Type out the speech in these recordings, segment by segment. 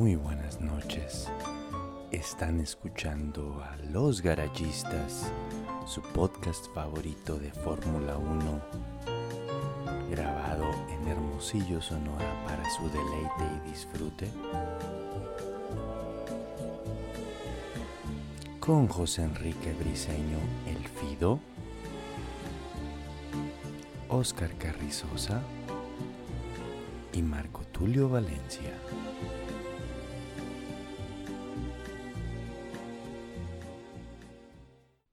Muy buenas noches. Están escuchando a Los Garayistas, su podcast favorito de Fórmula 1, grabado en Hermosillo, Sonora para su deleite y disfrute. Con José Enrique Briseño, El Fido, Oscar Carrizosa y Marco Tulio Valencia.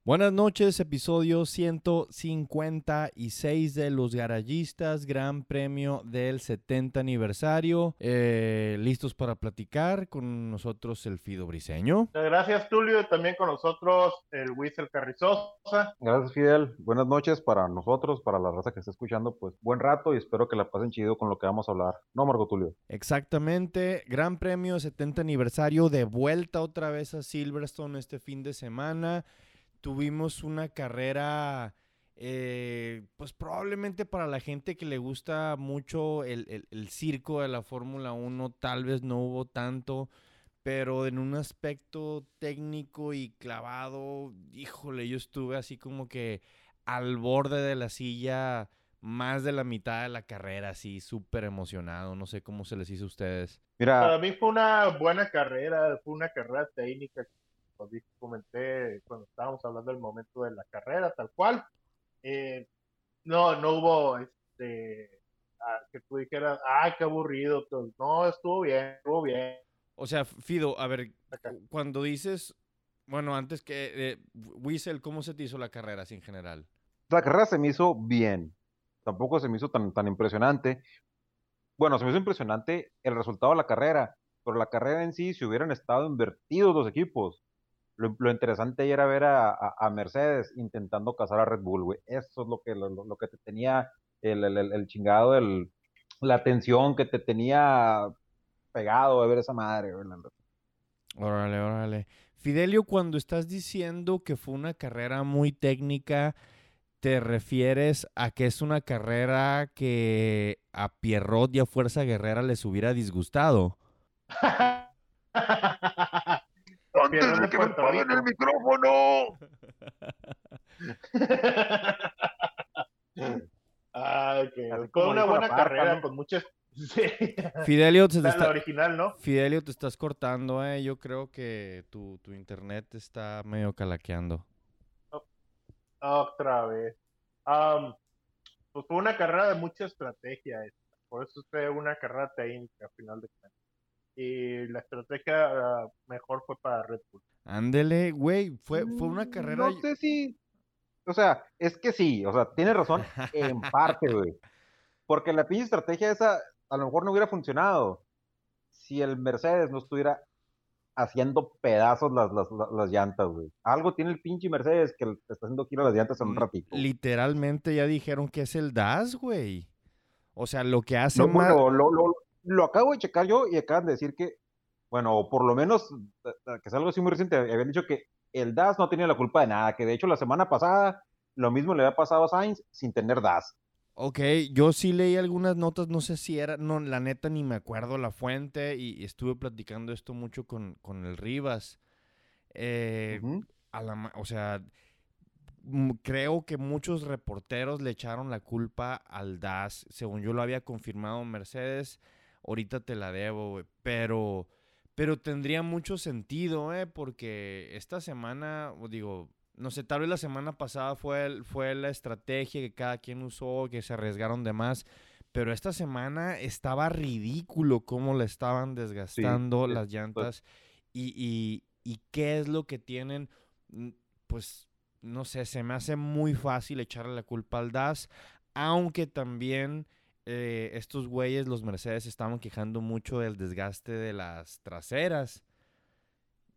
Buenas noches, episodio 156 de Los Garayistas, Gran Premio del 70 aniversario. Eh, listos para platicar con nosotros el Fido Briseño. Gracias, Tulio, y también con nosotros el Whistle Carrizosa. Gracias, Fidel. Buenas noches para nosotros, para la raza que está escuchando. Pues buen rato y espero que la pasen chido con lo que vamos a hablar. ¿No, Marco Tulio? Exactamente. Gran Premio 70 aniversario, de vuelta otra vez a Silverstone este fin de semana tuvimos una carrera, eh, pues probablemente para la gente que le gusta mucho el, circo de la Fórmula 1, tal vez no hubo tanto, pero en un aspecto técnico y clavado, híjole, yo estuve así como que al borde de la silla más de la mitad de la carrera, así súper emocionado. No sé cómo se les hizo a ustedes. Mira, para mí fue una buena carrera, fue una carrera técnica comenté cuando estábamos hablando del momento de la carrera, tal cual. Eh, no, no hubo este ah, que tú dijeras, ay, qué aburrido. No, estuvo bien, estuvo bien. O sea, Fido, a ver, cuando dices, bueno, antes que eh, Wiesel, ¿cómo se te hizo la carrera así en general? La carrera se me hizo bien. Tampoco se me hizo tan, tan impresionante. Bueno, se me hizo impresionante el resultado de la carrera, pero la carrera en sí, si hubieran estado invertidos los equipos, lo, interesante era ver a, Mercedes intentando cazar a Red Bull, güey. Eso es lo que, lo, que te tenía el, el, chingado, el, la tensión que te tenía pegado de ver esa madre, güey. Órale, órale. Fidelio, cuando estás diciendo que fue una carrera muy técnica, ¿te refieres a que es una carrera que a Pierrot y a Fuerza Guerrera les hubiera disgustado? ¡Antes de que me apaguen el micrófono! Ay, que fue una buena carrera con muchas. Fidelio, te está... original, ¿no? Fidelio, te estás cortando, eh. Yo creo que tu, tu internet está medio calaqueando. otra vez. Um, pues fue una carrera de mucha estrategia. Por eso fue una carrera técnica, al final de cuentas y la estrategia ah, mejor fue para Red Bull. Ándele, güey, fue, fue una mm, carrera. No sé si. O sea, es que sí, o sea, tiene razón en parte, güey. Porque la pinche estrategia esa a lo mejor no hubiera funcionado si el Mercedes no estuviera haciendo pedazos las, las, las, llantas, güey. Algo tiene el pinche Mercedes que está haciendo giro las llantas en un ratito. Literalmente ya dijeron que es el DAS, güey. O sea, lo que hace no, más... lo, lo, lo acabo de checar yo y acaban de decir que, bueno, por lo menos, eh, eh, que es algo así muy reciente, habían dicho que el DAS no tenía la culpa de nada, que de hecho la semana pasada lo mismo le había pasado a Sainz sin tener DAS. Ok, yo sí leí algunas notas, no sé si era, no, la neta ni me acuerdo la fuente y, estuve platicando esto mucho con, con el Rivas. Eh, o sea, creo que muchos reporteros le echaron la culpa al DAS, según yo lo había confirmado Mercedes ahorita te la debo, güey. Pero, pero tendría mucho sentido, ¿eh? Porque esta semana, digo, no sé, tal vez la semana pasada fue, fue la estrategia que cada quien usó, que se arriesgaron de más. Pero esta semana estaba ridículo cómo le estaban desgastando las llantas. Y, y, y qué es lo que tienen, mm, pues, no sé, se me hace muy fácil echarle la culpa al DAS, aunque también eh, estos güeyes, los Mercedes, estaban quejando mucho del desgaste de las traseras.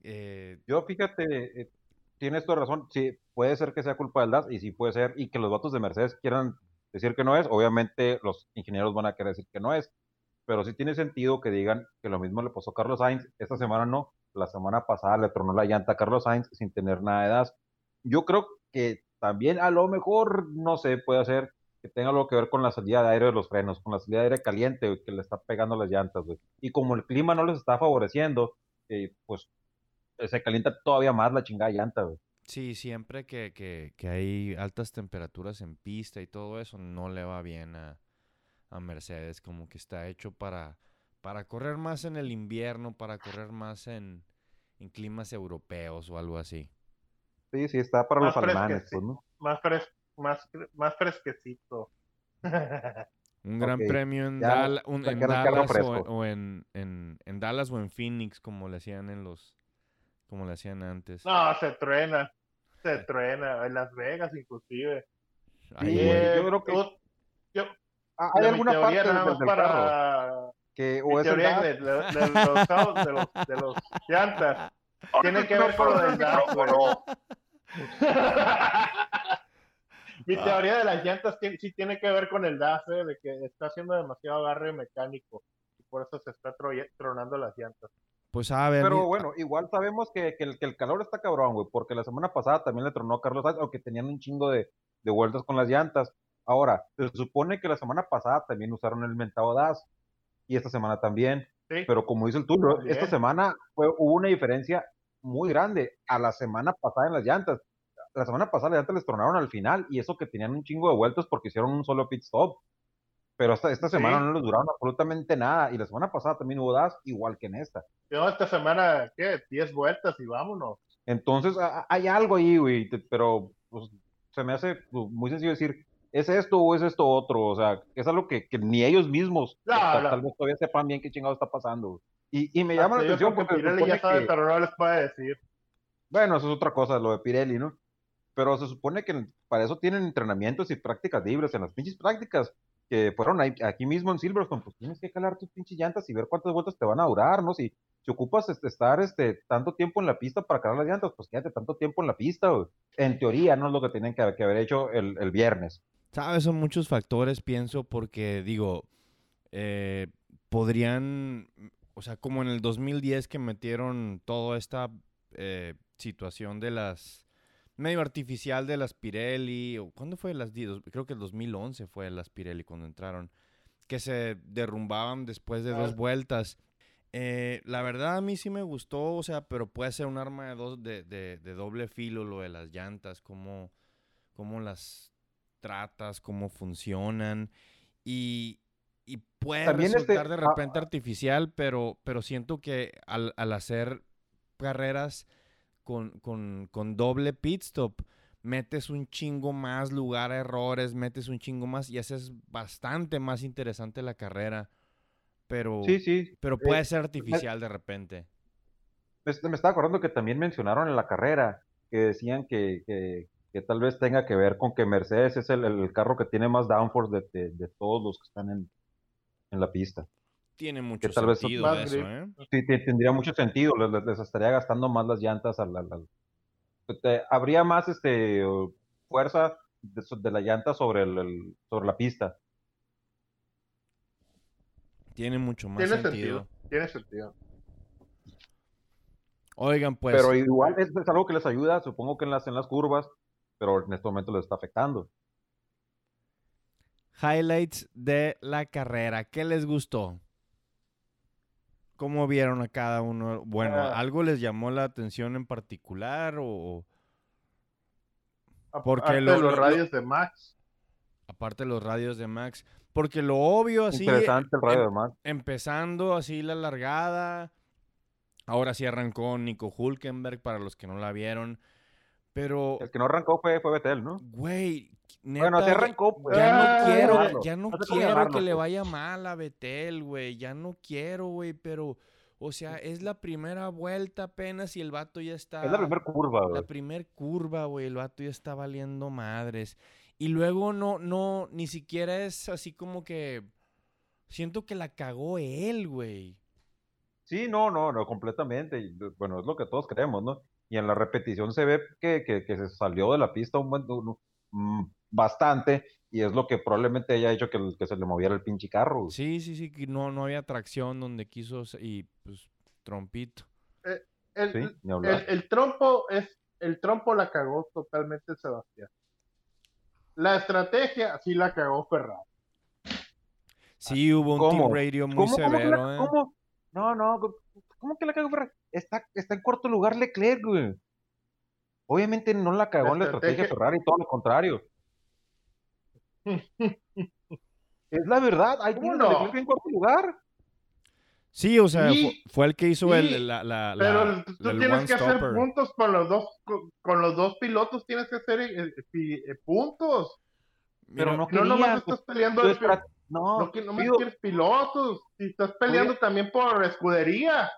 Eh, Yo, fíjate, eh, tienes toda razón. Sí, puede ser que sea culpa del DAS y sí puede ser, y que los vatos de Mercedes quieran decir que no es. Obviamente, los ingenieros van a querer decir que no es, pero sí tiene sentido que digan que lo mismo le pasó a Carlos Sainz. Esta semana no, la semana pasada le tronó la llanta a Carlos Sainz sin tener nada de DAS. Yo creo que también a lo mejor, no sé, puede ser que tenga algo que ver con la salida de aire de los frenos, con la salida de aire caliente que le está pegando las llantas, güey. Y como el clima no les está favoreciendo, eh, pues se calienta todavía más la chingada llanta, güey. Sí, siempre que, que, que, hay altas temperaturas en pista y todo eso, no le va bien a, a Mercedes, como que está hecho para, para correr más en el invierno, para correr más en, en climas europeos o algo así. Sí, sí, está para los alemanes, pues, ¿no? Más, fres más, más fresquecito. Un gran premio en, Dallas o, en, en, en, Dallas o en Phoenix, como le hacían en los, como le hacían antes. No, se truena, se truena, en Las Vegas inclusive. yo creo que yo, ah, hay alguna parte del, para que o es teoría de, de, los, de, los, de los llantas tiene que ver con lo del gas, Mi ah. teoría de las llantas sí tiene que ver con el DAS, ¿eh? de que está haciendo demasiado agarre mecánico y por eso se está tronando las llantas. Pues a ver. Pero bueno, igual sabemos que, que, el, que, el, calor está cabrón, güey, porque la semana pasada también le tronó a Carlos Sainz, aunque tenían un chingo de, de, vueltas con las llantas. Ahora, se supone que la semana pasada también usaron el mentado DAS y esta semana también. Pero como dice el turno, esta semana fue, hubo una diferencia muy grande a la semana pasada en las llantas la semana pasada ya te les tronaron al final y eso que tenían un chingo de vueltas porque hicieron un solo pit stop. Pero esta, esta semana no les duraron absolutamente nada. Y la semana pasada también hubo das, igual que en esta. No, esta semana, ¿qué? 10 vueltas y vámonos. Entonces, hay algo ahí, güey. Pero pues, se me hace pues, muy sencillo decir, ¿es esto o es esto otro? O sea, es algo que, que ni ellos mismos tal vez todavía sepan bien qué chingado está pasando. Y, y me llama la atención porque. Pirelli ya sabe, pero no les puede decir. Bueno, eso es otra cosa, lo de Pirelli, ¿no? Pero se supone que para eso tienen entrenamientos y prácticas libres. En las pinches prácticas que fueron aquí mismo en Silverstone, pues tienes que calar tus pinches llantas y ver cuántas vueltas te van a durar, ¿no? Si, si ocupas este, estar este, tanto tiempo en la pista para calar las llantas, pues quédate tanto tiempo en la pista, En teoría, no es lo que tienen que, haber hecho el, el, viernes. Sabes, son muchos factores, pienso, porque digo, eh, podrían, o sea, como en el 2010 que metieron toda esta eh, situación de las medio artificial de las Pirelli. O, ¿Cuándo fue las Creo que el 2011 fue las Pirelli cuando entraron. Que se derrumbaban después de dos vueltas. Eh, la verdad a mí sí me gustó, o sea, pero puede ser un arma de, dos, de, de, doble filo lo de las llantas, cómo, cómo las tratas, cómo funcionan. Y, y puede También este, resultar de ah, repente ah. artificial, pero, pero siento que al, al hacer carreras con, doble pit stop, metes un chingo más lugar a errores, metes un chingo más y haces bastante más interesante la carrera. Pero, sí, sí. pero puede eh, ser artificial de repente. Me, estaba acordando que también mencionaron en la carrera que decían que, tal vez tenga que ver con que Mercedes es el, carro que tiene más downforce de, todos los que están en, en la pista tiene mucho sentido eso, ¿eh? Sí, tendría mucho sentido, les, estaría gastando más las llantas al, habría más este fuerza de, la llanta sobre el, sobre la pista. Tiene mucho más sentido. Tiene sentido. Oigan, pues. Pero igual es, algo que les ayuda, supongo que en las, en las curvas, pero en este momento les está afectando. Highlights de la carrera. ¿Qué les gustó? ¿Cómo vieron a cada uno? Bueno, ah. ¿algo les llamó la atención en particular o...? Porque los radios de Max. Aparte de los radios de Max. Porque lo obvio así... Interesante el radio em, de Max. Empezando así la largada. Ahora sí arrancó Nico Hulkenberg para los que no la vieron. Pero... El que no arrancó fue, fue Betel, ¿no? Güey, bueno, te arrancó. Pues. Ya no quiero, ya no, quiero que le vaya mal a Betel, güey. Ya no quiero, güey, pero... O sea, es la primera vuelta apenas y el vato ya está... Es la primera curva, güey. La primera curva, güey. El vato ya está valiendo madres. Y luego no, no, ni siquiera es así como que... Siento que la cagó él, güey. Sí, no, no, no, completamente. Bueno, es lo que todos creemos, ¿no? Y en la repetición se ve que, que, que se salió de la pista un buen, Mm, bastante y es lo que probablemente haya hecho que, que se le moviera el pinche carro. Sí, sí, sí, que no, no había tracción donde quiso y pues trompito. Eh, el, el, trompo es el trompo la cagó totalmente Sebastián. la estrategia sí la cagó Ferrari. Sí, hubo un team radio muy severo, ¿eh? ¿cómo? No, no, ¿cómo que la cagó Ferrari? Está, está en cuarto lugar Leclerc, güey. Obviamente no la cagó en la estrategia Ferrari, todo lo contrario. Es la verdad, hay no? Leclerc en cuarto lugar. Sí, o sea, fue, el que hizo el, la, la, Pero tú tienes que hacer puntos con los dos, con, los dos pilotos, tienes que hacer eh, eh, puntos. Pero no, no nomás estás peleando no, no, no me quieres pilotos, si estás peleando también por escudería.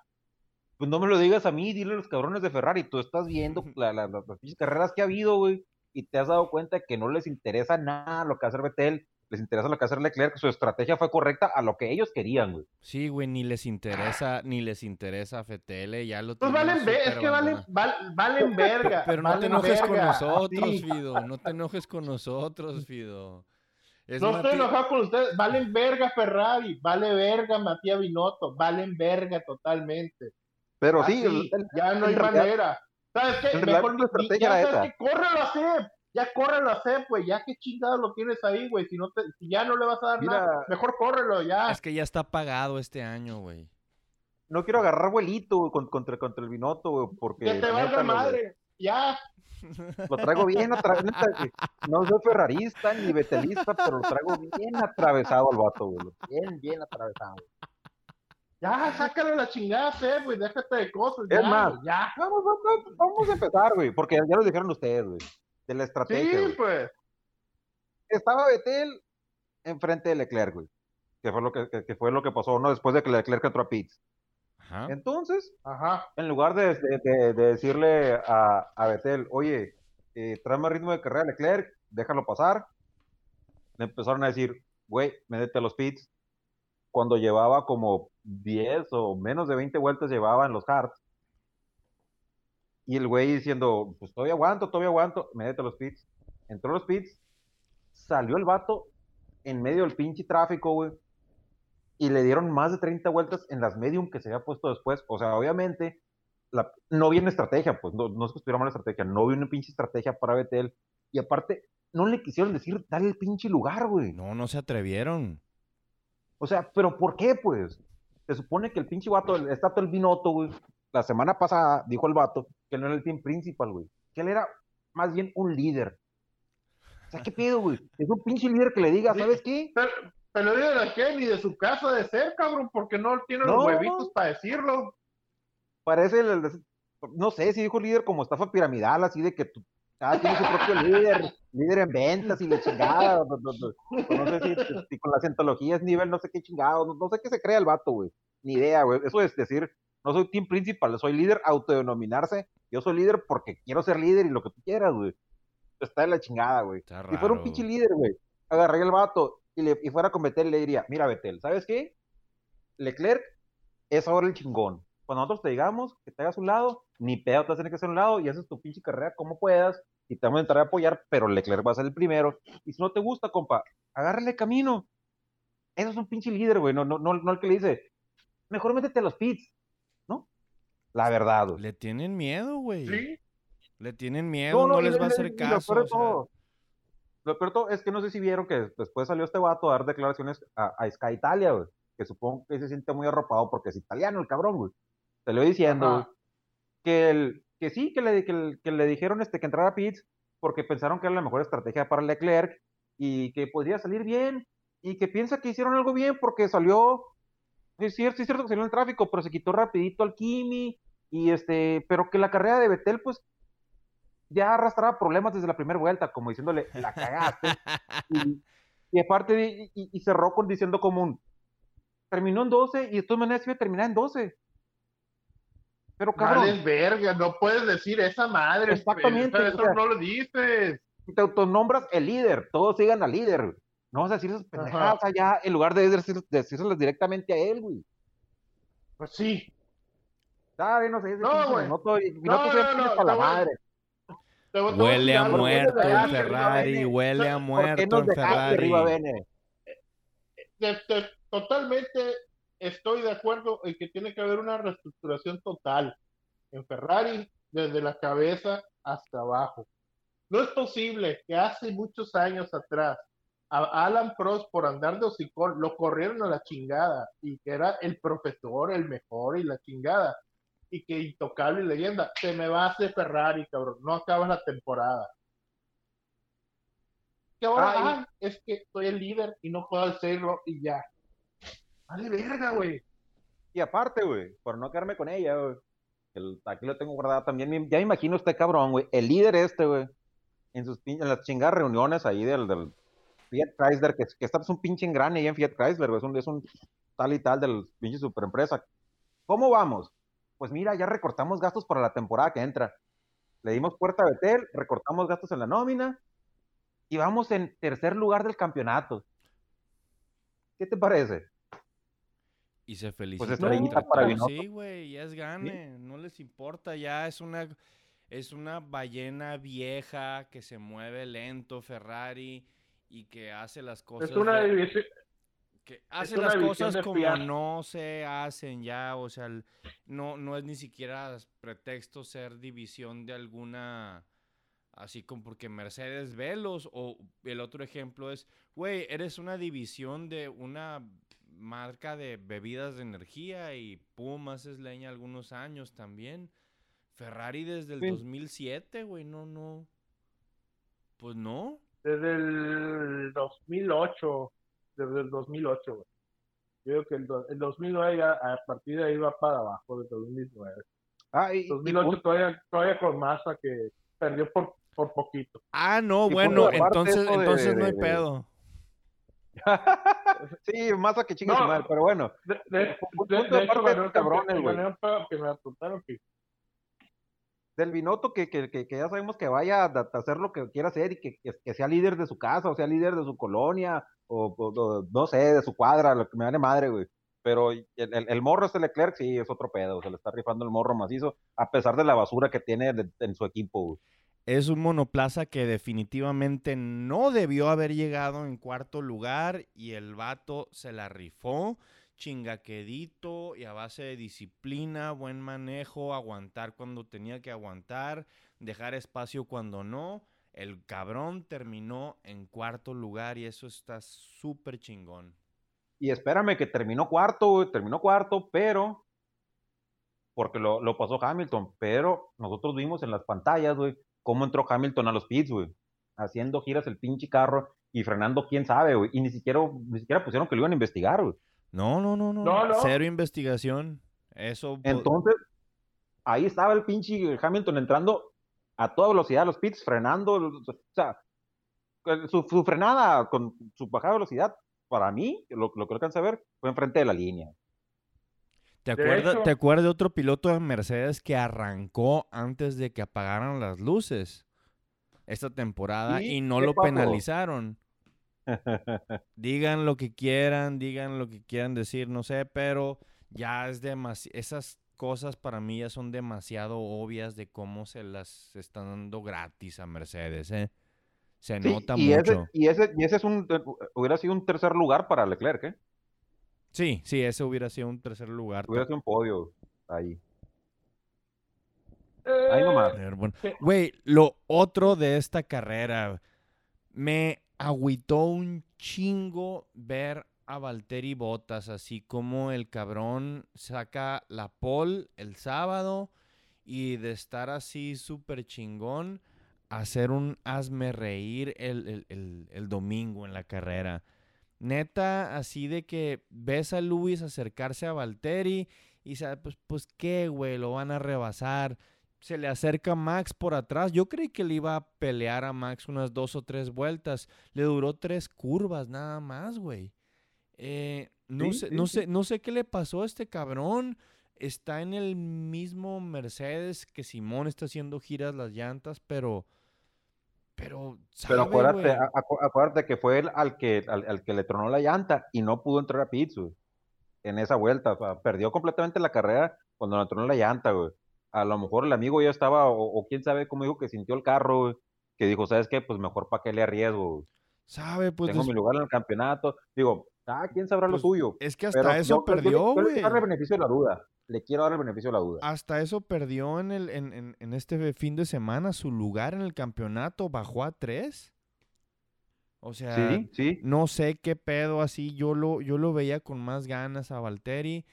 Pues no me lo digas a mí, dile a los cabrones de Ferrari, tú estás viendo las carreras que ha habido, güey, y te has dado cuenta que no les interesa nada lo que hace Betel, les interesa lo que hace Leclerc, su estrategia fue correcta a lo que ellos querían, güey. Sí, güey, ni les interesa, ni les interesa Fetele, ya lo Pues valen, es que valen, valen verga. Pero no te enojes con nosotros, Fido, no te enojes con nosotros, Fido. no estoy enojado con ustedes, valen verga Ferrari, vale verga Matías Binotto, valen verga totalmente. Pero sí, ya no hay manera. ¿Sabes qué? Mejor ya sabes que córrelo a ya córrelo a hacer, pues, ya qué chingado lo tienes ahí, güey, si, no te, si ya no le vas a dar nada, mejor córrelo, ya. Es que ya está pagado este año, güey. No quiero agarrar vuelito contra, contra el Binoto, güey, porque... Que te valga madre, ya. Lo traigo bien atravesado. No soy ferrarista ni betelista, pero lo traigo bien atravesado al vato, güey. Bien, bien atravesado. Ya, sácale la chingada, güey, déjate de cosas. Es más, ya. Vamos, vamos, vamos a empezar, güey, porque ya lo dijeron ustedes, güey de la estrategia. Sí, pues. Estaba Betel enfrente de Leclerc, güey. Que fue lo que, que, fue lo que pasó, ¿no? Después de que Leclerc entró a Pitts. Ajá. Entonces, Ajá. en lugar de, de, decirle a, a, Betel, oye, eh, trae más ritmo de carrera Leclerc, déjalo pasar, le empezaron a decir, güey, métete a los pits. Cuando llevaba como 10 o menos de 20 vueltas llevaba en los hards, y el güey diciendo, pues todavía aguanto, todavía aguanto, métete a los pits. Entró a los pits, salió el vato en medio del pinche tráfico, güey. Y le dieron más de 30 vueltas en las medium que se había puesto después. O sea, obviamente, la, no viene estrategia, pues, no, no es que estuviera mala estrategia, no viene una pinche estrategia para Betel. Y aparte, no le quisieron decir, dale el pinche lugar, güey. No, no se atrevieron. O sea, ¿pero por qué, pues? Se supone que el pinche vato, está todo el binoto, güey, la semana pasada dijo el vato que no era el team principal, güey. Que él era más bien un líder. O sea, ¿qué pedo, güey? Es un pinche líder que le diga, ¿sabes qué? Pero, pero de qué, ni de su casa de ser, cabrón, porque no tiene los huevitos para decirlo. Parece el, no sé si dijo líder como estafa piramidal, así de que tú, ah, tiene su propio líder, líder en ventas y le chingada. No, sé si, con las entologías nivel no sé qué chingado, no, sé qué se crea el vato, güey. Ni idea, güey. Eso es decir, no soy team principal, soy líder, autodenominarse. Yo soy líder porque quiero ser líder y lo que tú quieras, güey. Está de la chingada, güey. Si fuera un pinche líder, güey, agarré el vato y, le, y fuera a cometer y le diría, mira, Betel, ¿sabes qué? Leclerc es ahora el chingón. Cuando nosotros te digamos que te hagas un lado, ni pedo te vas a tener que hacer un lado y haces tu pinche carrera como puedas y te vamos a entrar a apoyar, pero Leclerc va a ser el primero. Y si no te gusta, compa, agárrale camino. Eso es un pinche líder, güey, no, no, no, no el que le dice, mejor métete a los pits. La verdad, güey. Le tienen miedo, güey. Sí. Le tienen miedo, no, les va a hacer caso. Lo peor, todo, es que no sé si vieron que después salió este vato a dar declaraciones a, Sky Italia, güey. Que supongo que se siente muy arropado porque es italiano el cabrón, güey. Salió diciendo, que, el, que sí, que le, que, le dijeron este, que entrara Pitts porque pensaron que era la mejor estrategia para Leclerc y que podría salir bien y que piensa que hicieron algo bien porque salió es cierto, es cierto que salió en el tráfico, pero se quitó rapidito al Kimi, y este, pero que la carrera de Betel, pues, ya arrastraba problemas desde la primera vuelta, como diciéndole, la cagaste. y, aparte, y, cerró con diciendo como un, terminó en 12 y de todas maneras iba a terminar en 12. Pero cabrón. Vale, verga, no puedes decir esa madre. Exactamente. eso no lo dices. Te autonombras el líder, todos sigan al líder. No vas a decir esas pendejadas allá en lugar de decírselas directamente a él, güey. Pues sí. ¿Sabes? No sé. No, güey. No, estoy, no, no, no, no, la madre. Huele a muerto el Ferrari, huele a muerto el Ferrari. Totalmente estoy de acuerdo en que tiene que haber una reestructuración total en Ferrari, desde la cabeza hasta abajo. no es posible que hace muchos años atrás a Alan Prost por andar de hocicón lo corrieron a la chingada y que era el profesor, el mejor y la chingada y que intocable y leyenda, se me va a hacer Ferrari, cabrón, no acabas la temporada. Que ahora, ah, es que soy el líder y no puedo hacerlo y ya. Vale verga, güey. Y aparte, güey, por no quedarme con ella, güey, aquí lo tengo guardado también, ya imagino este cabrón, güey, el líder este, güey, en sus en las chingadas reuniones ahí del, Fiat Chrysler, que, que pues, un pinche engrane ahí en Fiat Chrysler, güey, es un, es un tal y tal del pinche superempresa. ¿Cómo vamos? pues mira, ya recortamos gastos para la temporada que entra. Le dimos puerta a Betel, recortamos gastos en la nómina y vamos en tercer lugar del campeonato. ¿Qué te parece? Y se felicita. Pues para Sí, güey, ya es gane, no les importa, ya es una es una ballena vieja que se mueve lento Ferrari y que hace las cosas. Es una división, que hace las cosas como no se hacen ya, o sea, no, no es ni siquiera pretexto ser división de alguna, así como porque Mercedes Velos, o el otro ejemplo es, güey, eres una división de una marca de bebidas de energía y pum, haces leña algunos años también. Ferrari desde el 2007, güey, no, no. Pues no. Desde el 2008 desde el 2008, güey. Yo creo que el, 2009 a partir de ahí va para abajo, desde el 2009. Ah, y, 2008 todavía, todavía con masa que perdió por, por poquito. Ah, no, bueno, entonces, entonces no hay pedo. sí, masa que chingas no, pero bueno. De, de, de, de hecho, ganó cabrones, güey. Que que del Binotto que, que, que, ya sabemos que vaya a, hacer lo que quiera hacer y que, que, sea líder de su casa, o sea líder de su colonia, o, no sé, de su cuadra, lo que me vale madre, güey. Pero el, el, morro este Leclerc sí es otro pedo, se le está rifando el morro macizo, a pesar de la basura que tiene en su equipo, Es un monoplaza que definitivamente no debió haber llegado en cuarto lugar y el vato se la rifó chingaquedito y a base de disciplina, buen manejo, aguantar cuando tenía que aguantar, dejar espacio cuando no. El cabrón terminó en cuarto lugar y eso está súper chingón. Y espérame que terminó cuarto, terminó cuarto, pero porque lo, pasó Hamilton, pero nosotros vimos en las pantallas, güey, cómo entró Hamilton a los pits, güey, haciendo giras el pinche carro y frenando quién sabe, güey, y ni siquiera, ni siquiera pusieron que lo iban a investigar, güey. No, no, no, no, no, cero investigación. Eso. Entonces, ahí estaba el pinche Hamilton entrando a toda velocidad los pits, frenando, o sea, su, frenada con su bajada velocidad, para mí, lo, lo que alcanza a ver, fue enfrente de la línea. ¿Te acuerdas, ¿Te acuerdas de otro piloto de Mercedes que arrancó antes de que apagaran las luces esta temporada y no lo penalizaron? digan lo que quieran, digan lo que quieran decir, no sé, pero ya es demasiado, esas cosas para mí ya son demasiado obvias de cómo se las están dando gratis a Mercedes, ¿eh? Se nota y mucho. Ese, y, ese, y ese es un, hubiera sido un tercer lugar para Leclerc, ¿eh? Sí, sí, ese hubiera sido un tercer lugar. Hubiera sido un podio ahí. ahí nomás. Güey, lo otro de esta carrera, me agüitó un chingo ver a Valtteri Botas, así como el cabrón saca la pole el sábado y de estar así súper chingón, hacer un hazme reír el, el, domingo en la carrera. Neta, así de que ves a Luis acercarse a Valtteri y sabes, pues, pues qué, güey, lo van a rebasar. Se le acerca Max por atrás. Yo creí que le iba a pelear a Max unas dos o tres vueltas. Le duró tres curvas nada más, güey. Eh, no, sé, no, sé, no sé qué le pasó a este cabrón. Está en el mismo Mercedes que Simón está haciendo giras las llantas, pero. Pero, pero acuérdate, acuérdate que fue él al que, al, que le tronó la llanta y no pudo entrar a pits, En esa vuelta. perdió completamente la carrera cuando le tronó la llanta, güey. A lo mejor el amigo ya estaba, o, quién sabe cómo dijo que sintió el carro, Que dijo, ¿sabes qué? Pues mejor para qué le arriesgo, Sabe, pues. Tengo mi lugar en el campeonato. Digo, Ah, quién sabrá lo Pues, suyo. Es que hasta Pero eso yo- perdió, güey. quiero dar el beneficio de la duda. Le quiero dar el beneficio de la duda. Hasta eso perdió en, el, en, en- en este fin de semana. Su lugar en el campeonato bajó a tres. O sea, sí, sí. no sé qué pedo así. Yo lo, yo lo veía con más ganas a Valtteri.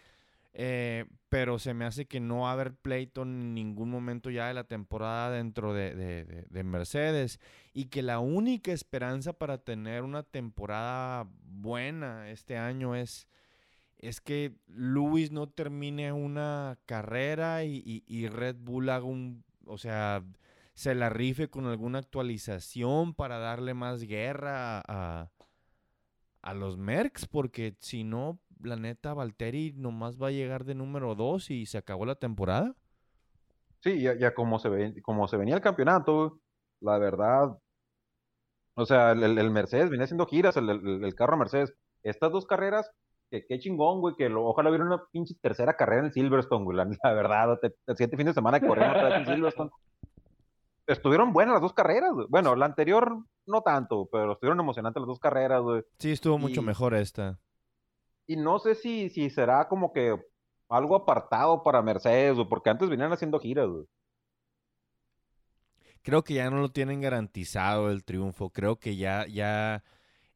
Eh, pero se me hace que no va a haber pleito en ningún momento ya de la temporada dentro de, de- de- de Mercedes. Y que la única esperanza para tener una temporada buena este año es, es que Lewis no termine una carrera y, y- y Red Bull haga un, o sea, se la rife con alguna actualización para darle más guerra a, a los Mercs, porque si no, la neta, Valtteri nomás va a llegar de número 2 y se acabó la temporada. Sí, ya, ya como se ve, como se venía el campeonato, la verdad, o sea, el, Mercedes venía haciendo giras, el, el- el carro Mercedes. Estas dos carreras, que qué chingón, güey, que lo- ojalá hubiera una pinche tercera carrera en Silverstone, güey, la, la verdad, te- el siguiente fin de semana otra vez en Silverstone. Estuvieron buenas las dos carreras, güey. Bueno, la anterior no tanto, pero estuvieron emocionantes las dos carreras, güey. Sí, estuvo mucho mejor esta. Y no sé si, si será como que algo apartado para Mercedes, güey, porque antes venían haciendo giras, güey. Creo que ya no lo tienen garantizado el triunfo. Creo que ya, ya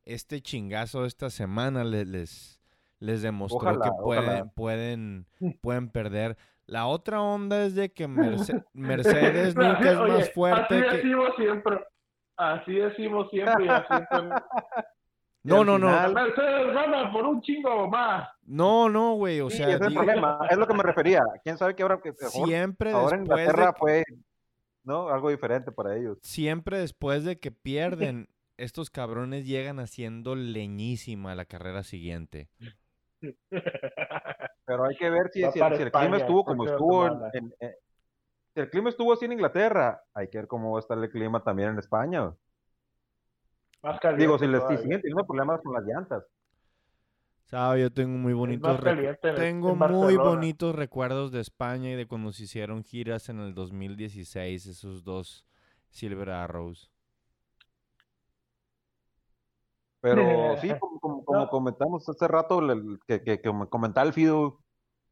este chingazo de esta semana le- les, les demostró Ojalá, que pueden, ojalá. pueden, pueden perder. La otra onda es de que Merce- Mercedes nunca es Oye, más fuerte así que... decimos siempre. Así decimos siempre y así No, no, no. final- Mercedes gana por un chingo más. No, no, güey. O Sí, sea, ese es el problema, es lo que me refería. ¿Quién sabe que ahora que mejor siempre ahora en después de Inglaterra que- fue no algo diferente para ellos. siempre después de que pierden, estos cabrones llegan haciendo leñísima la carrera siguiente. Pero hay que ver si, el clima estuvo como estuvo en, semana. en- en- si el clima estuvo así en Inglaterra, hay que ver cómo va a estar el clima también en España. Más caliente Digo, si les si siguen teniendo problemas con las llantas. Sabe, yo tengo muy bonitos caliente en- tengo en muy bonitos recuerdos de España y de cuando se hicieron giras en el 2016 esos dos Silver Arrows. Pero sí, como, como, como No. comentamos hace rato, el- el- que, que, que me comentaba el Fido,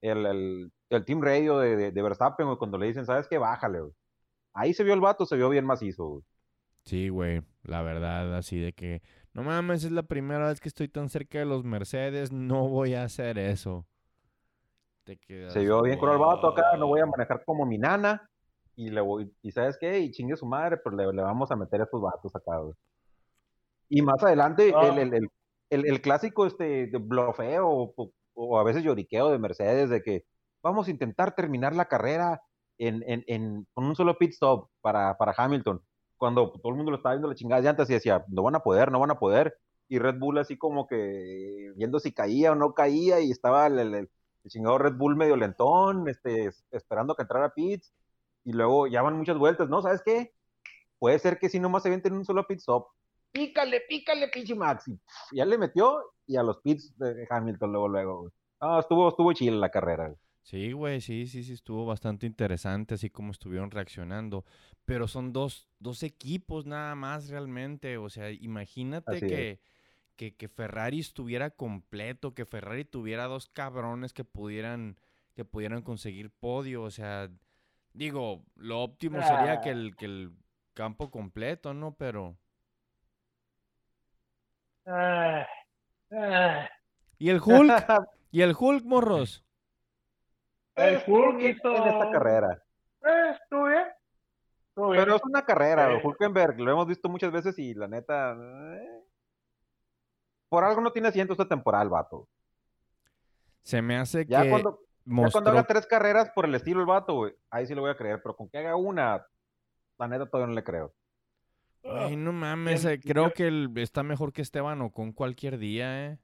el, el, el Team Radio de, de, de Verstappen, güey, cuando le dicen, ¿sabes qué? Bájale, güey. Ahí se vio el vato, se vio bien macizo, güey. Sí, güey, la verdad, así de que no mames, es la primera vez que estoy tan cerca de los Mercedes, no voy a hacer eso. Te quedas, Se vio bien con el vato acá, no voy a manejar como mi nana. Y le voy, y sabes qué, y chingue su madre, pero le, le vamos a meter a estos vatos acá, güey. Y más adelante, Ah. el, el, el, el, el clásico este de blofeo o, o a veces lloriqueo de Mercedes de que vamos a intentar terminar la carrera en, en, en, con un solo pit stop para, para Hamilton. Cuando todo el mundo lo estaba viendo las chingadas llantas y decía, no van a poder, no van a poder. Y Red Bull así como que viendo si caía o no caía y estaba el, el, el chingado Red Bull medio lentón, este, es- esperando que entrara pits. Y luego ya van muchas vueltas, ¿no? ¿Sabes qué? Puede ser que si nomás se venten un solo pit stop. Pícale, pícale, pinche Max. Y, pf, ya le metió y a los pits de Hamilton luego, luego. Ah, estuvo, estuvo chile la carrera. Sí, güey, sí, sí, sí, estuvo bastante interesante así como estuvieron reaccionando. Pero son dos, dos equipos nada más realmente. O sea, imagínate Así es. que, que, Ferrari estuviera completo, que Ferrari tuviera dos cabrones que pudieran, que pudieran conseguir podio. O sea, digo, lo óptimo sería que Ah. el, que el campo completo, ¿no? Pero. Ah, ah. ¿Y el Hulk? ¿Y el Hulk, morros? El Hulk en esta carrera. Eh, estuvo bien. Estuvo bien. Pero es una carrera. Hulkenberg, lo hemos visto muchas veces y la neta. eh, Por algo no tiene asiento esta temporada el vato. Se me hace Ya que cuando, ya mostró cuando haga tres carreras por el estilo el vato, güey, ahí sí lo voy a creer. Pero con que haga una, la neta todavía no le creo. Ay, no mames, Bien, eh, creo bien. que el- está mejor que Esteban o con cualquier día, ¿eh?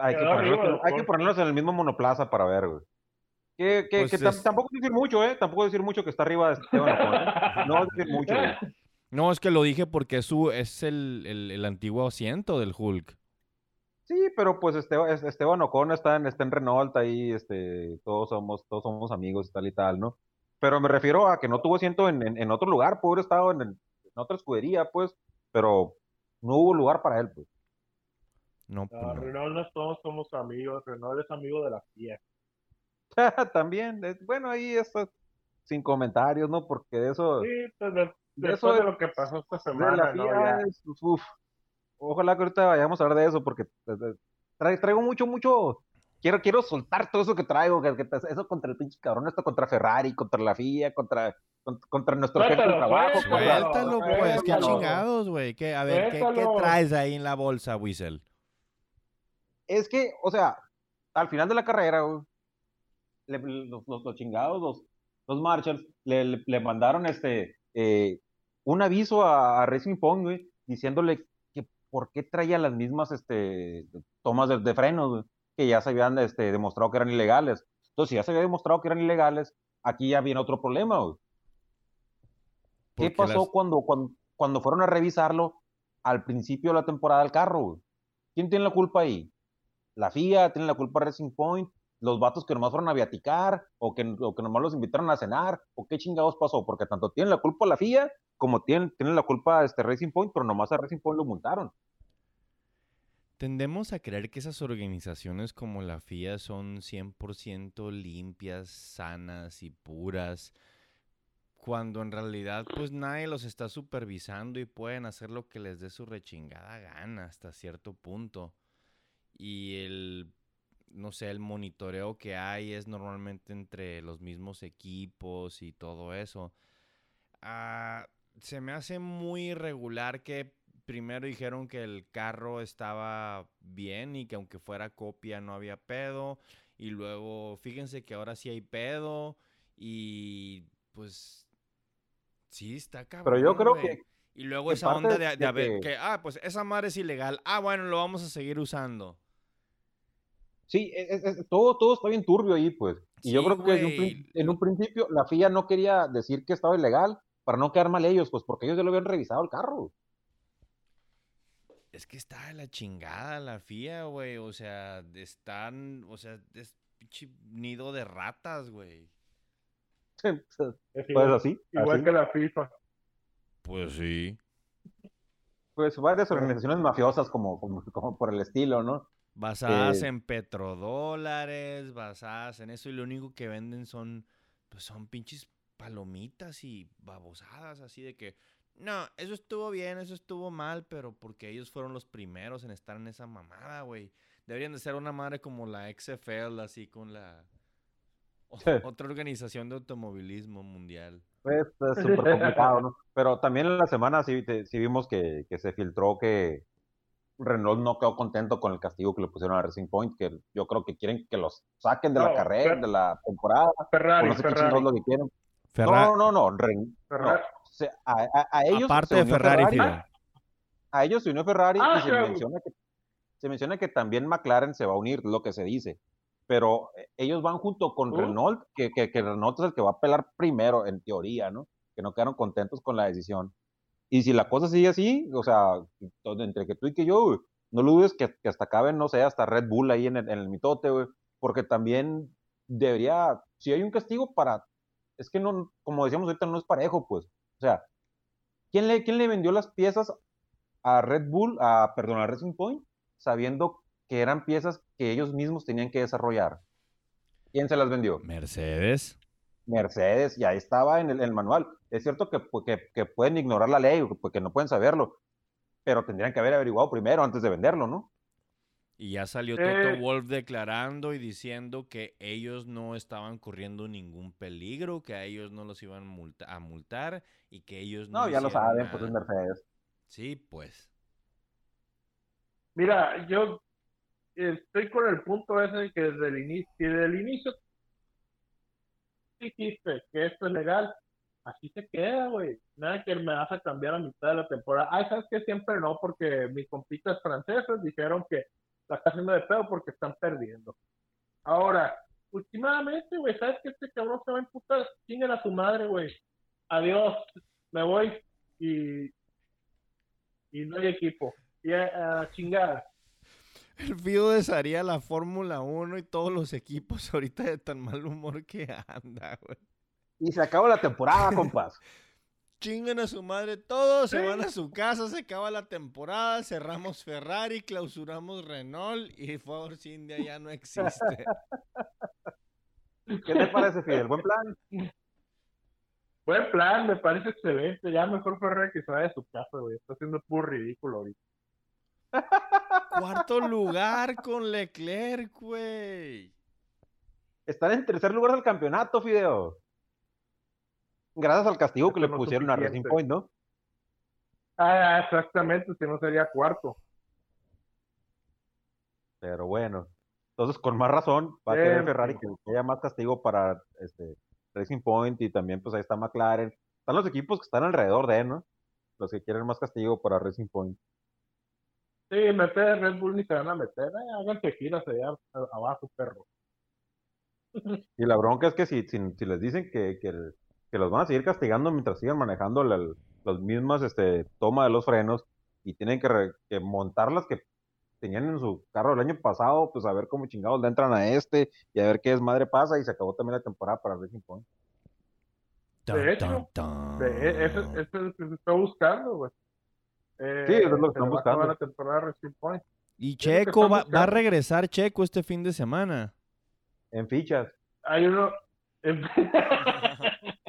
Hay que, ponerlos, hay que ponerlos en el mismo monoplaza para ver, güey. Que, que, Pues que es- tampoco es decir mucho, ¿eh? Tampoco es decir mucho que está arriba de Esteban Ocon, ¿eh? No es decir mucho, güey. No, es que lo dije porque es, su, es el, el- el antiguo asiento del Hulk. Sí, pero pues Esteban, es- Esteban Ocon está en, está en Renault ahí, este, todos somos, todos somos amigos y tal y tal, ¿no? Pero me refiero a que no tuvo asiento en, en, en otro lugar, pudo haber estado en, en otra escudería, pues, pero no hubo lugar para él, pues. No, pues no. Renault no todos somos amigos, Renault es amigo de la FIA. También, bueno, ahí eso sin comentarios, ¿no? Porque de eso... Sí, pues de, después de lo que pasó esta semana, ¿no? Uf, ojalá que ahorita vayamos a hablar de eso, porque traigo mucho, mucho quiero, quiero soltar todo eso que traigo, que, eso contra el pinche cabrón, esto contra Ferrari, contra la FIA, contra, contra, nuestro jefe de trabajo. Suéltalo, pues, qué chingados, güey. A ver, ¿qué, ¿qué, traes ahí en la bolsa, Wiesel? Es que, o sea, al final de la carrera, güey, los, los, chingados, los, los Marshalls, le, le, mandaron este eh, un aviso a, Racing güey, diciéndole que por qué traía las mismas este, tomas de, de frenos, güey que ya se habían este, demostrado que eran ilegales. Entonces, si ya se había demostrado que eran ilegales, aquí ya viene otro problema. ¿Qué pasó cuando, cuando, cuando, fueron a revisarlo al principio de la temporada del carro? ¿Quién tiene la culpa ahí? ¿La FIA? ¿Tiene la culpa Racing Point? ¿Los vatos que nomás fueron a viaticar? ¿O que, o que nomás los invitaron a cenar? ¿O qué chingados pasó? Porque tanto tienen la culpa la FIA como tienen, tienen la culpa este Racing Point, pero nomás a Racing Point lo multaron. Tendemos a creer que esas organizaciones como la FIA son 100% limpias, sanas y puras, cuando en realidad pues nadie los está supervisando y pueden hacer lo que les dé su rechingada gana hasta cierto punto. Y el, no sé, el monitoreo que hay es normalmente entre los mismos equipos y todo eso. Ah, se me hace muy irregular que primero dijeron que el carro estaba bien y que aunque fuera copia no había pedo. Y luego, fíjense que ahora sí hay pedo. Y pues sí, está cabrón. Pero yo creo que. Y luego esa onda de, de, ver que... ah, pues esa madre es ilegal. Ah, bueno, lo vamos a seguir usando. Sí, todo, todo está bien turbio ahí, pues. Y yo creo que en un, en un, principio la FIA no quería decir que estaba ilegal para no quedar mal ellos, pues porque ellos ya lo habían revisado el carro. Es que está de la chingada la FIA, güey. O sea, están. O sea, es pinche nido de ratas, güey. pues así. Igual que la FIFA. Pues sí. Pues varias organizaciones mafiosas como, como, por el estilo, ¿no? Basadas eh, en petrodólares, basadas en eso, y lo único que venden son, pues son pinches palomitas y babosadas, así de que, no, eso estuvo bien, eso estuvo mal, pero porque ellos fueron los primeros en estar en esa mamada, güey. Deberían de ser una madre como la XFL, así con la... Otra organización de automovilismo mundial. Pues es súper complicado, ¿no? Pero también en la semana sí, sí vimos que, que, se filtró que Renault no quedó contento con el castigo que le pusieron a Racing Point, que yo creo que quieren que los saquen de la carrera, de la temporada. Ferrari, no sé Ferrari. lo que quieren. No, no, no. Ferrari a, ellos Aparte de Ferrari, a ellos se unió Ferrari y ah, se menciona, que, se menciona que también McLaren se va a unir, lo que se dice. Pero eh, ellos van junto con uh. Renault, que, que, Renault es el que va a pelar primero, en teoría, ¿no? Que no quedaron contentos con la decisión. Y si la cosa sigue así, o sea, entre que tú y que yo, no lo dudes que, hasta acaben, no sé, hasta Red Bull ahí en el, mitote, güey, porque también debería, si hay un castigo para, es que no, como decíamos ahorita, no es parejo, pues. O sea, ¿quién le, quién le vendió las piezas a Red Bull, a, perdón, a Racing Point, sabiendo que eran piezas que ellos mismos tenían que desarrollar? ¿Quién se las vendió? Mercedes. Mercedes, y ahí estaba en el, manual. Es cierto que, que, pueden ignorar la ley, porque no pueden saberlo, pero tendrían que haber averiguado primero antes de venderlo, ¿no? Y ya salió Toto eh. Wolf declarando y diciendo que ellos no estaban corriendo ningún peligro, que a ellos no los iban a multar y que ellos no. No, ya lo saben, pues es Mercedes. Sí, pues. Mira, yo estoy con el punto ese de que desde el inicio, desde el inicio dijiste que esto es legal, así se queda, güey. Nada que me vas a cambiar a mitad de la temporada. Ay, sabes que siempre no, porque mis compitas franceses dijeron que la está haciendo de pedo porque están perdiendo. Ahora, últimamente, güey, ¿sabes que este cabrón se va a imputar? Chinguen a su madre, güey. Adiós, me voy y, y no hay equipo. Y a, chingada. El Fido desharía la Fórmula 1 y todos los equipos ahorita de tan mal humor que anda, güey. Y se acabó la temporada, compas. chingan a su madre todos, se van a su casa, se acaba la temporada, cerramos Ferrari, clausuramos Renault y Force India ya no existe. ¿Qué te parece, Fidel? ¿Buen plan? Buen plan, me parece excelente. Ya mejor Ferrari que se vaya a su casa, güey. Está haciendo puro ridículo ahorita. Cuarto lugar con Leclerc, güey. Están en tercer lugar del campeonato, Fideo. Gracias al castigo que le no pusieron a Racing. Point, ¿no? Ah, exactamente, si no sería cuarto. Pero bueno. Entonces, con más razón, va a querer Ferrari que haya más castigo para este Racing Point y también, pues ahí está McLaren. Están los equipos que están alrededor de, ¿no? Los que quieren más castigo para Racing Point. Sí, meter Red Bull ni se van a meter. Eh, háganse giras allá abajo, perro. Y la bronca es que si, si, si les dicen que, que, el- que los van a seguir castigando mientras sigan manejando la- los mismas este, toma de los frenos y tienen que, re- que montar las que tenían en su carro el año pasado, pues a ver cómo chingados le entran a este y a ver qué desmadre pasa y se acabó también la temporada para Racing Point. De hecho, De- Eso eso es lo que se está buscando, güey. Eh, Sí, eso es lo que se están buscando. la temporada de. Y que Checo, va, va a regresar Checo este fin de semana. En fichas. Hay uno.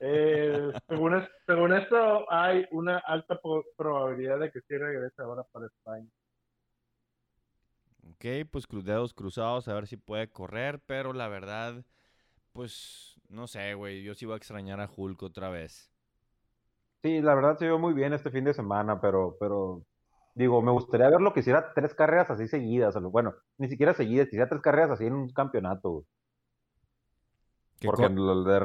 Eh, según, es- según esto, hay una alta probabilidad de que sí regrese ahora para España. Ok, pues cru- dedos cruzados a ver si puede correr, pero la verdad, pues no sé, güey, yo sí voy a extrañar a Hulk otra vez. Sí, la verdad se vio muy bien este fin de semana, pero, pero digo, me gustaría verlo que hiciera tres carreras así seguidas. Bueno, ni siquiera seguidas, que hiciera tres carreras así en un campeonato. Que, Porque lo de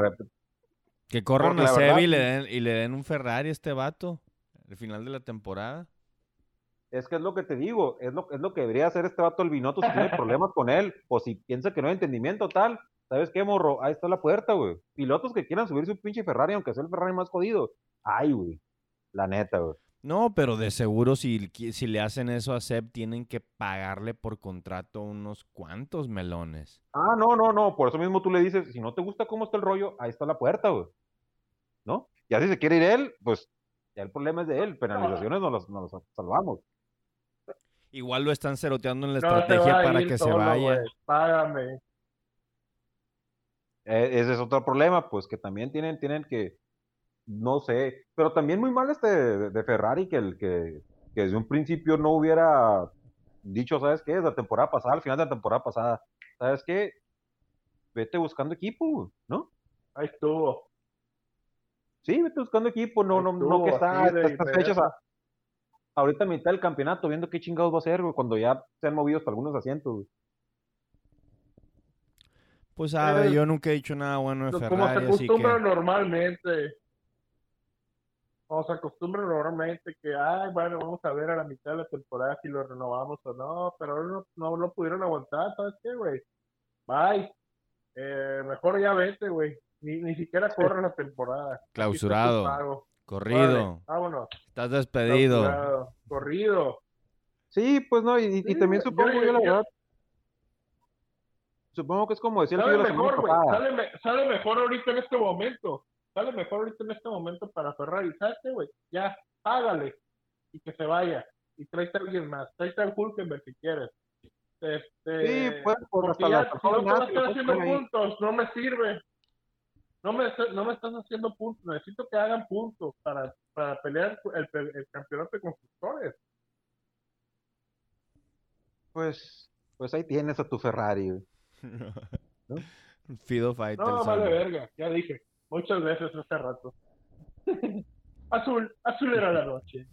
que corran a Sebi y le, den, y le den un Ferrari a este vato al final de la temporada. Es que es lo que te digo, es lo, es lo que debería hacer este vato el Binotto si tiene problemas con él, o si piensa que no hay entendimiento tal. ¿Sabes qué, morro? Ahí está la puerta, güey. Pilotos que quieran subir su pinche Ferrari, aunque sea el Ferrari más jodido. Ay, güey. La neta, güey. No, pero de seguro si, si le hacen eso a Seb, tienen que pagarle por contrato unos cuantos melones. Ah, no, no, no. Por eso mismo tú le dices, si no te gusta cómo está el rollo, ahí está la puerta, güey. ¿No? Ya si se quiere ir él, pues ya el problema es de él. Penalizaciones nos las, nos las salvamos. Igual lo están ceroteando en la No estrategia para que se vaya. güey. Págame. Eh, ese es otro problema, pues que también tienen, tienen que, no sé, pero también muy mal este de, de Ferrari que el que, que desde un principio no hubiera dicho, ¿sabes qué? La temporada pasada, al final de la temporada pasada, ¿sabes qué? Vete buscando equipo, ¿no? Ahí estuvo. Sí, vete buscando equipo, no, Ahí no, no que está estas fechas a- ahorita a mitad del campeonato viendo qué chingados va a güey, cuando ya se han movido hasta algunos asientos, güey. Pues sabe, Eh, yo nunca he dicho nada bueno de Como se Ferrari, así acostumbra que... normalmente. Como se acostumbra normalmente que, ay, bueno, vamos a ver a la mitad de la temporada si lo renovamos o no, pero no, no lo pudieron aguantar, ¿sabes qué, güey? Bye. Eh, mejor ya vete, güey. Ni, ni siquiera corre la temporada. Clausurado, corrido, Órale, vámonos. estás despedido. Clausurado, Corrido. Sí, pues no, y, y- y Sí, también supongo yo- yo, la yo- verdad, supongo que es como el Sale mejor, güey. Sale, me- sale mejor ahorita en este momento. Sale mejor ahorita en este momento para Ferrari. ¿Sabes güey? Ya, hágale. Y que se vaya. Y tráete a alguien más. Tráete al Hulkenberg si quieres. Este, Sí, pues, porque hasta ya, la si no estar lo haciendo puntos, no me sirve. No me, no me estás haciendo puntos. Necesito que hagan puntos para, para pelear el, el campeonato de constructores. Pues, pues ahí tienes a tu Ferrari, güey. Fido Fighter. No, vale verga, ya dije. Muchas veces hace rato. azul, azul era la noche.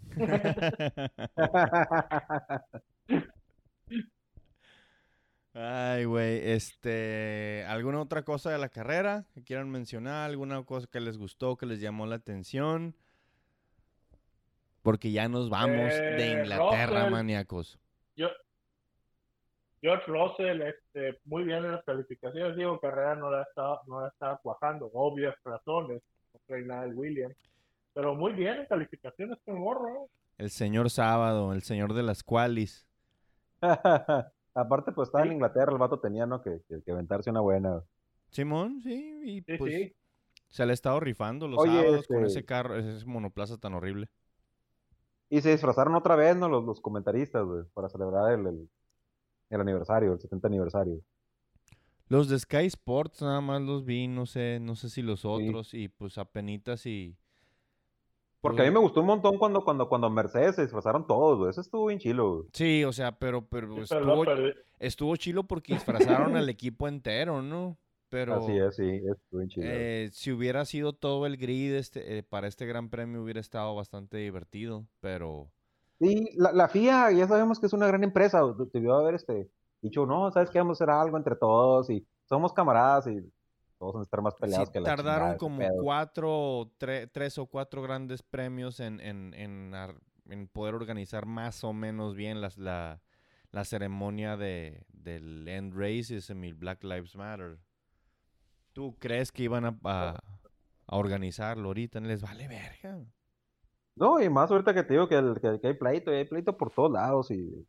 Ay, güey, este, ¿alguna otra cosa de la carrera que quieran mencionar? ¿Alguna cosa que les gustó, que les llamó la atención? Porque ya nos vamos de Eh, Inglaterra, Russell. maníacos. Yo, George Russell, este, muy bien en las calificaciones. Digo, carrera no la estaba, no la estaba cuajando, obvias razones. No trae nada el Williams. Pero muy bien en calificaciones con morro. El señor Sábado, el señor de las cualis. Aparte, pues estaba en. Inglaterra, el vato tenía, ¿no? Que, que, que aventarse una buena. Simón, sí, y Sí, pues sí. Se le ha estado rifando los sábados con ese este carro, ese monoplaza tan horrible. Y se disfrazaron otra vez, ¿no? Los, los comentaristas, güey, para celebrar el, el, aniversario, el 70 aniversario. Los de Sky Sports nada más los vi, no sé, no sé si los otros, y pues apenitas y... Porque a mí me gustó un montón cuando, cuando, cuando Mercedes se disfrazaron todos, güey. Eso estuvo bien chilo, güey. Sí, o sea, pero, pero estuvo, estuvo chilo porque disfrazaron al equipo entero, ¿no? Pero, Así es, sí, estuvo chido. Eh, si hubiera sido todo el grid este, eh, para este gran premio hubiera estado bastante divertido, pero... Sí, la, la, FIA ya sabemos que es una gran empresa, debió haber este, dicho, no, sabes que vamos a hacer algo entre todos y somos camaradas y todos van a estar más peleados que la Tardaron como cuatro, tres o cuatro grandes premios en, en, en, en, poder organizar más o menos bien las, la, la ceremonia de, del End Racism y Black Lives Matter. ¿Tú crees que iban a, a, organizarlo ahorita? Les vale verga. No, y más ahorita que te digo que, el, que, hay pleito, hay pleito por todos lados y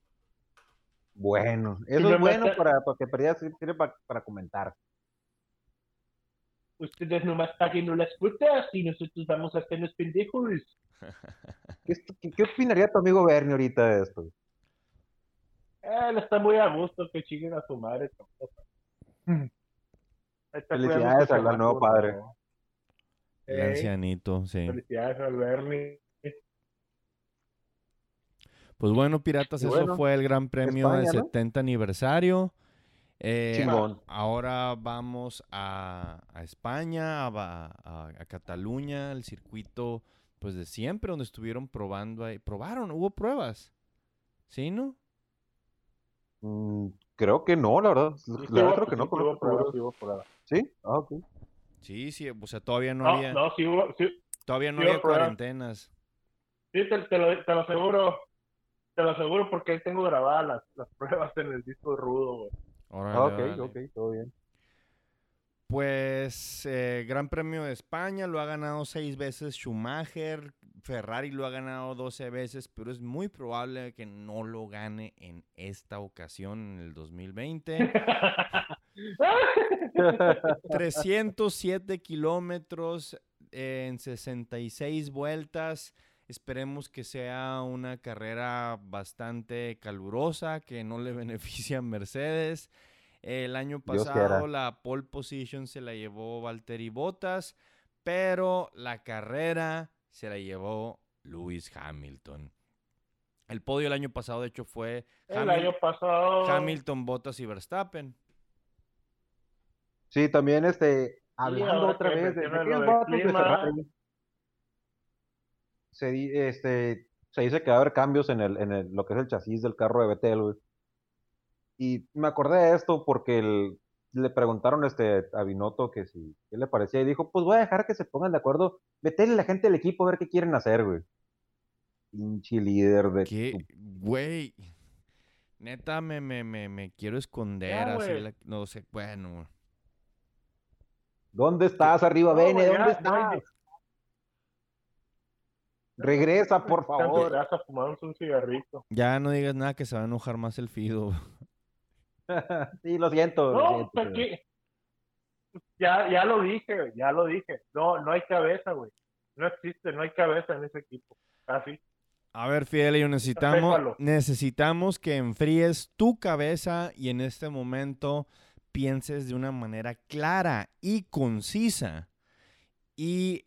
bueno, eso es bueno para, para que perdías sirve para, para comentar. Ustedes nomás paguen las putas y nosotros vamos a hacer los pendejos. ¿Qué, qué, qué opinaría tu amigo Bernie ahorita de esto? Él está muy a gusto que chinguen a su madre. Felicidades al nuevo padre. El ancianito, sí. Felicidades al Bernie. Pues bueno, Piratas, eso fue el Gran Premio del 70 aniversario. Eh, ahora vamos a, España, a, a, Cataluña, el circuito pues de siempre, donde estuvieron probando ahí. Probaron, hubo pruebas. ¿Sí, no? Mm, creo que no, la verdad. creo que no. ¿Sí? Ah, ok. Sí, sí, o sea, todavía no, había. No, sí hubo, todavía no había cuarentenas. Sí, te, te, lo, te, lo, aseguro. Te lo aseguro porque ahí tengo grabadas las, las pruebas en el disco rudo, güey. Ah, ok, ok, todo bien. Pues eh, Gran Premio de España lo ha ganado seis veces Schumacher, Ferrari lo ha ganado 12 veces, pero es muy probable que no lo gane en esta ocasión, en el 2020. 307 kilómetros en 66 vueltas. Esperemos que sea una carrera bastante calurosa, que no le beneficie a Mercedes. El año pasado la pole position se la llevó Valtteri Bottas, pero la carrera se la llevó Lewis Hamilton. El podio el año pasado, de hecho, fue el año pasado... Hamilton, Bottas y Verstappen. Sí, también este, hablando otra vez de, de se, este, se dice que va a haber cambios en, el, en el, lo que es el chasis del carro de Betel, y me acordé de esto porque le preguntaron este, a Binotto que si qué le parecía y dijo, pues voy a dejar que se pongan de acuerdo, metele a la gente del equipo a ver qué quieren hacer, güey. Pinche líder de... ¿Qué? Güey. Neta, me, me, me, me quiero esconder así. no sé, bueno. ¿Dónde estás arriba, Bene? ¿Dónde estás? Regresa, por favor. un cigarrito. Ya no digas nada que se va a enojar más el Fido. sí, lo siento. No, Ya, ya lo dije, ya lo dije. No, no hay cabeza, güey. No existe, no hay cabeza en ese equipo. Así. A ver, Fidelio, necesitamos, necesitamos que enfríes tu cabeza y en este momento pienses de una manera clara y concisa. Y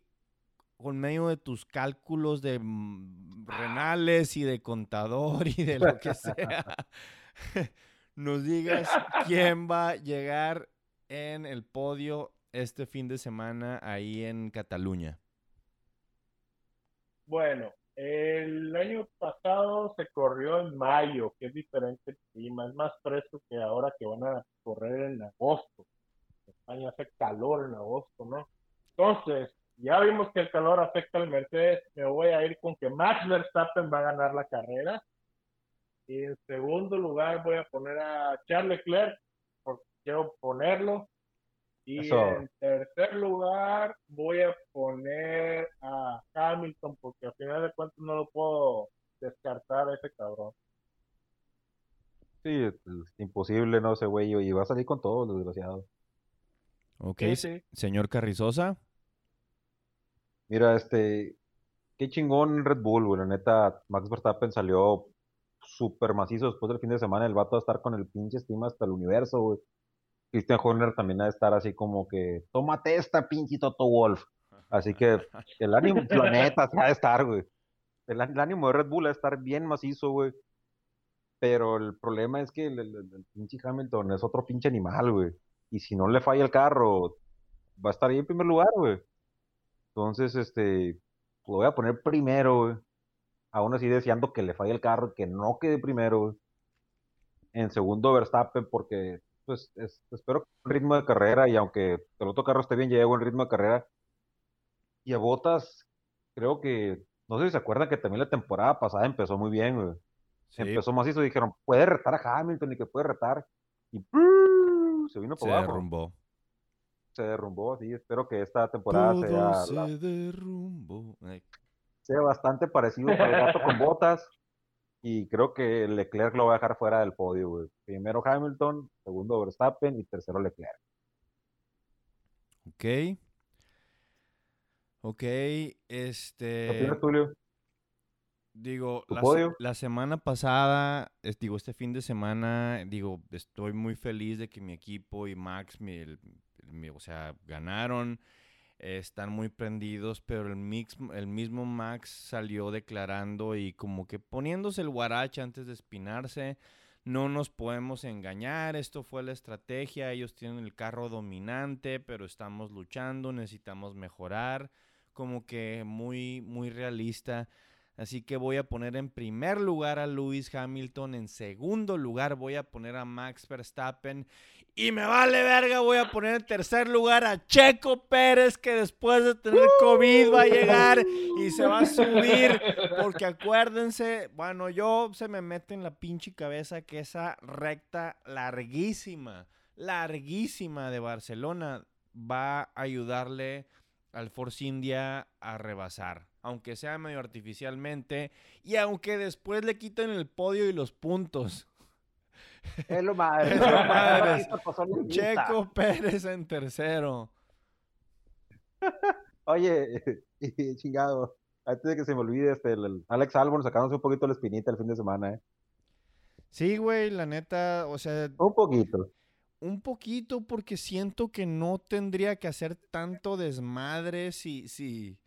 con medio de tus cálculos de mm, renales y de contador y de lo que sea, nos digas quién va a llegar en el podio este fin de semana ahí en Cataluña. Bueno, el año pasado se corrió en mayo, que es diferente el clima, es más fresco que ahora que van a correr en agosto. En España hace calor en agosto, ¿no? Entonces, ya vimos que el calor afecta al Mercedes, me voy a ir con que Max Verstappen va a ganar la carrera y en segundo lugar voy a poner a Charles Leclerc, porque quiero ponerlo. Y en tercer lugar voy a poner a Hamilton, porque al final de cuentas no lo puedo descartar a ese cabrón. Sí, es imposible, no ese güey, y va a salir con todo, desgraciado. Ok, señor Carrizosa. Mira, este, qué chingón Red Bull, güey. La neta, Max Verstappen salió súper macizo después del fin de semana. El vato va a estar con el pinche estima hasta el universo, güey. Christian Horner también ha de estar así como que, tómate esta pinche Toto Wolf. Así que el ánimo, planeta, va a estar, güey. El, ánimo de Red Bull va a estar bien macizo, güey. Pero el problema es que el, pinche Hamilton es otro pinche animal, güey. Y si no le falla el carro, va a estar ahí en primer lugar, güey. Entonces, este, lo voy a poner primero, güey. Aún así deseando que le falle el carro, que no quede primero, güey. En segundo, Verstappen, porque, pues, espero que el ritmo de carrera, y aunque el otro carro esté bien, llegue en ritmo de carrera. Y a Botas, creo que, no sé si se acuerdan que también la temporada pasada empezó muy bien, güey. Empezó eso, dijeron, puede retar a Hamilton y que puede retar. Y se vino por se derrumbó. Se derrumbó, sí. Espero que esta temporada sea. Se derrumbó. Sea bastante parecido para el gato con botas. Y creo que Leclerc lo va a dejar fuera del podio, güey. Primero Hamilton, segundo Verstappen y tercero Leclerc. Ok. Ok, este. ¿Qué opinas, Julio? Digo, la, semana pasada, digo, este fin de semana, digo, estoy muy feliz de que mi equipo y Max, mi, o sea, ganaron, están muy prendidos, pero el, mix, el mismo Max salió declarando y como que poniéndose el guarache antes de espinarse, no nos podemos engañar, esto fue la estrategia, ellos tienen el carro dominante, pero estamos luchando, necesitamos mejorar, como que muy, muy realista. Así que voy a poner en primer lugar a Lewis Hamilton, en segundo lugar voy a poner a Max Verstappen y me vale verga, voy a poner en tercer lugar a Checo Pérez que después de tener COVID va a llegar y se va a subir porque acuérdense, bueno, yo se me mete en la pinche cabeza que esa recta larguísima, larguísima de Barcelona va a ayudarle al Force India a rebasar aunque sea medio artificialmente, y aunque después le quiten el podio y los puntos. Es lo madre. Checo Pérez en tercero. Oye, chingado, antes de que se me olvide, este, el Alex Albon sacándose un poquito la espinita el fin de semana, ¿eh? Sí, güey, la neta, o sea... Un poquito. Un poquito porque siento que no tendría que hacer tanto desmadre si, si,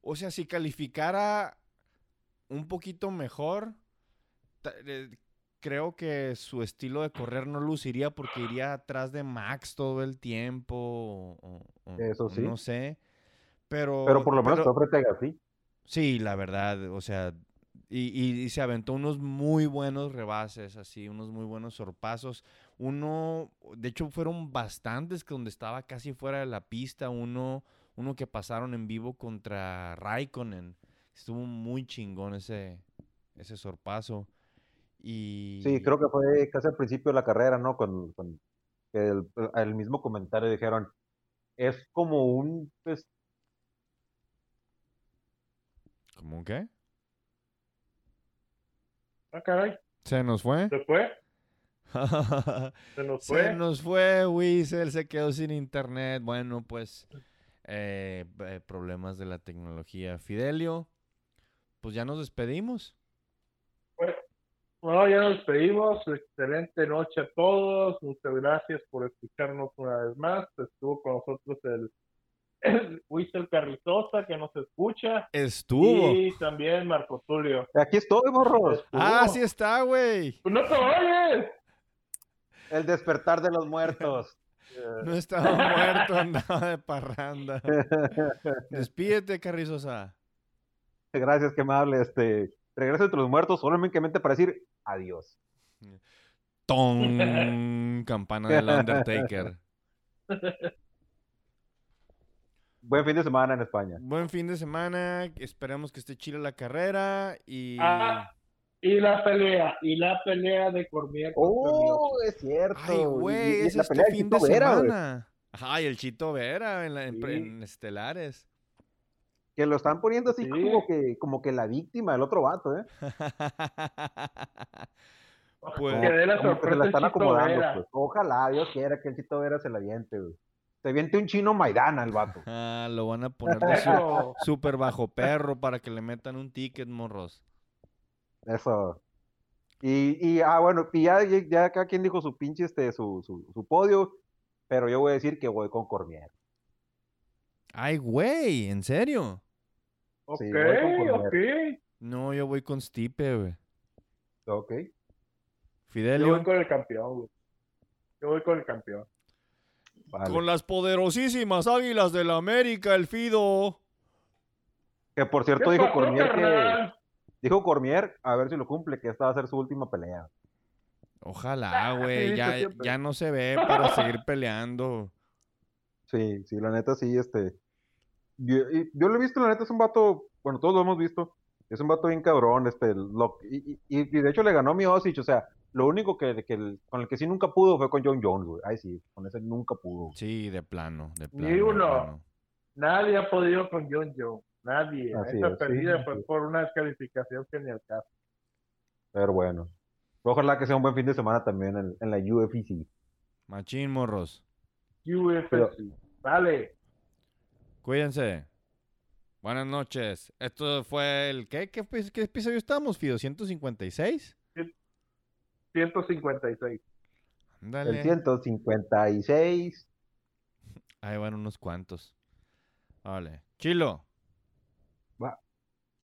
o sea, si calificara un poquito mejor, eh, creo que su estilo de correr no luciría porque iría atrás de Max todo el tiempo. Eso sí. No sé. Pero, pero por lo menos pero, frente sí. Sí, la verdad, o sea, y, y, se aventó unos muy buenos rebases, así, unos muy buenos sorpasos. Uno, de hecho, fueron bastantes que donde estaba casi fuera de la pista. Uno uno que pasaron en vivo contra Raikkonen. Estuvo muy chingón ese, ese sorpaso. Y... Sí, creo que fue casi al principio de la carrera, ¿no? Con, el, mismo comentario dijeron, es como un... Pues... ¿Cómo un qué? Ah, caray. ¿Se nos fue? ¿Se fue? Se nos fue. Se nos fue, Whistle, se quedó sin internet. Bueno, pues eh, eh, problemas de la tecnología. Fidelio, pues ya nos despedimos. Bueno, ya nos despedimos. Excelente noche a todos. Muchas gracias por escucharnos una vez más. Estuvo con nosotros el, el Carrizosa que nos escucha. Estuvo. Y también Marco Tulio. Aquí estoy, morros. Ah, sí está, güey. Pues no te oyes. El despertar de los muertos. No estaba muerto, andaba de parranda. Despídete, Carrizosa. Gracias, que amable. Este, regreso entre los muertos solamente para decir adiós. Ton, campana del Undertaker. Buen fin de semana en España. Buen fin de semana. Esperemos que esté chile la carrera y. Ah, y la pelea, y la pelea de Cormier. Oh, es cierto. Ay, güey, es este fin de semana. Ay, el Chito Vera en, en, Estelares. Que lo están poniendo así como que como que la víctima del otro vato, ¿eh? pues, que dé la sorpresa. se la están acomodando, pues. Ojalá, Dios quiera que el Chito Vera se la aviente, güey. Se viente un chino Maidana el vato. Ah, lo van a poner de súper bajo perro para que le metan un ticket, morros. Eso. Y, y ah, bueno, y ya, ya cada quien dijo su pinche, este, su, su, su podio, pero yo voy a decir que voy con Cormier. Ay, güey, ¿en serio? Ok, ok. No, yo voy con Stipe, güey. Ok. Fidelio. Yo voy con el campeón, güey. Yo voy con el campeón. Con las poderosísimas águilas de la América, el Fido. Que por cierto dijo Cormier que. Dijo Cormier, a ver si lo cumple, que esta va a ser su última pelea. Ojalá, güey. ya, ya no se ve para seguir peleando. Sí, sí, la neta sí, este. Yo, yo, lo he visto, la neta es un vato, bueno, todos lo hemos visto, es un vato bien cabrón, este, lo, y, y, de hecho le ganó a mi Osich, o sea, lo único que, que con el que sí nunca pudo fue con John Jones, güey. Ay, sí, con ese nunca pudo. Sí, de plano, de plano. Ni uno. Nadie ha podido con John Jones. Nadie. Esta perdida fue por una descalificación que ni al caso. Pero bueno. Ojalá que sea un buen fin de semana también en, en la UFC. Machín, morros. UFC. Vale. Cuídense. Buenas noches. Esto fue el. ¿Qué, qué, qué episodio estamos, Fido? ¿156? 156. Dale. El 156. Ahí van unos cuantos. Vale. Chilo.